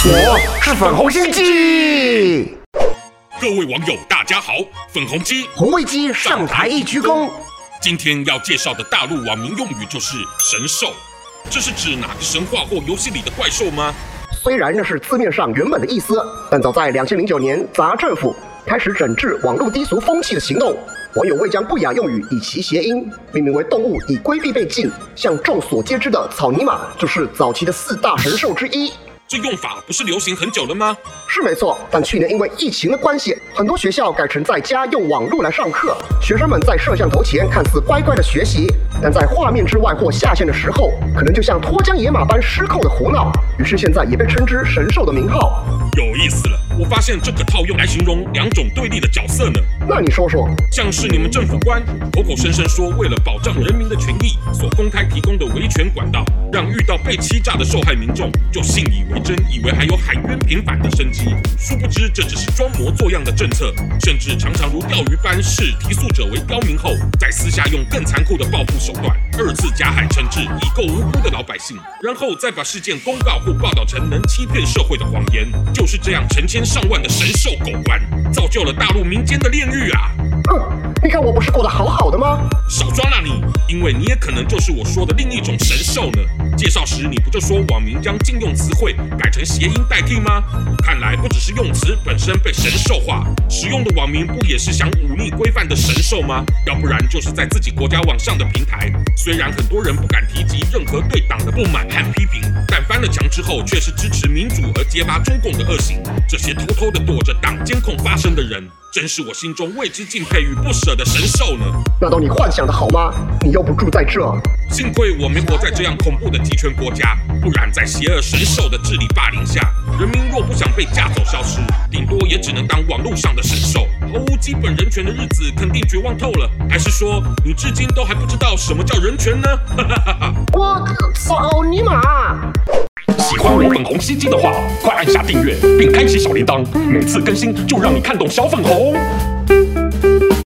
是粉红心机。各位网友，大家好，粉红鸡红卫鸡上台一鞠躬。今天要介绍的大陆网民用语就是“神兽”，这是指哪个神话或游戏里的怪兽吗？虽然那是字面上原本的意思，但早在两千零九年，杂政府开始整治网络低俗风气的行动，网友为将不雅用语以其谐音命名为动物，以规避被禁。像众所皆知的草泥马，就是早期的四大神兽之一。这用法不是流行很久了吗？是没错，但去年因为疫情的关系，很多学校改成在家用网络来上课。学生们在摄像头前看似乖乖的学习，但在画面之外或下线的时候，可能就像脱缰野马般失控的胡闹。于是现在也被称之“神兽”的名号。有意思了，我发现这个套用来形容两种对立的角色呢。那你说说，像是你们政府官口口声声说为了保障人民的权益所公开提供的维权管道，让遇到被欺诈的受害民众就信以为。真以为还有喊冤平反的生机，殊不知这只是装模作样的政策，甚至常常如钓鱼般视提诉者为刁民后，在私下用更残酷的报复手段，二次加害惩治已够无辜的老百姓，然后再把事件公告或报道成能欺骗社会的谎言，就是这样成千上万的神兽狗官，造就了大陆民间的炼狱啊！哼，你看我不是过得好好的吗？少装了你，因为你也可能就是我说的另一种神兽呢。介绍时你不就说网民将禁用词汇改成谐音代替吗？看来不只是用词本身被神兽化，使用的网民不也是想忤逆规范的神兽吗？要不然就是在自己国家网上的平台，虽然很多人不敢提及任何对党的不满和批评，但翻了墙之后却是支持民主而揭发中共的恶行。这些偷偷的躲着党监控发声的人，真是我心中为之敬佩与不舍的神兽呢。那都你幻想的好吗？你又不住在这。幸亏我没活在这样恐怖的极权国家，不然在邪恶神兽的治理霸凌下，人民若不想被架走消失，顶多也只能当网络上的神兽，毫无基本人权的日子肯定绝望透了。还是说你至今都还不知道什么叫人权呢？我草泥马！喜欢我粉红心机的话，快按下订阅并开启小铃铛，每次更新就让你看懂小粉红。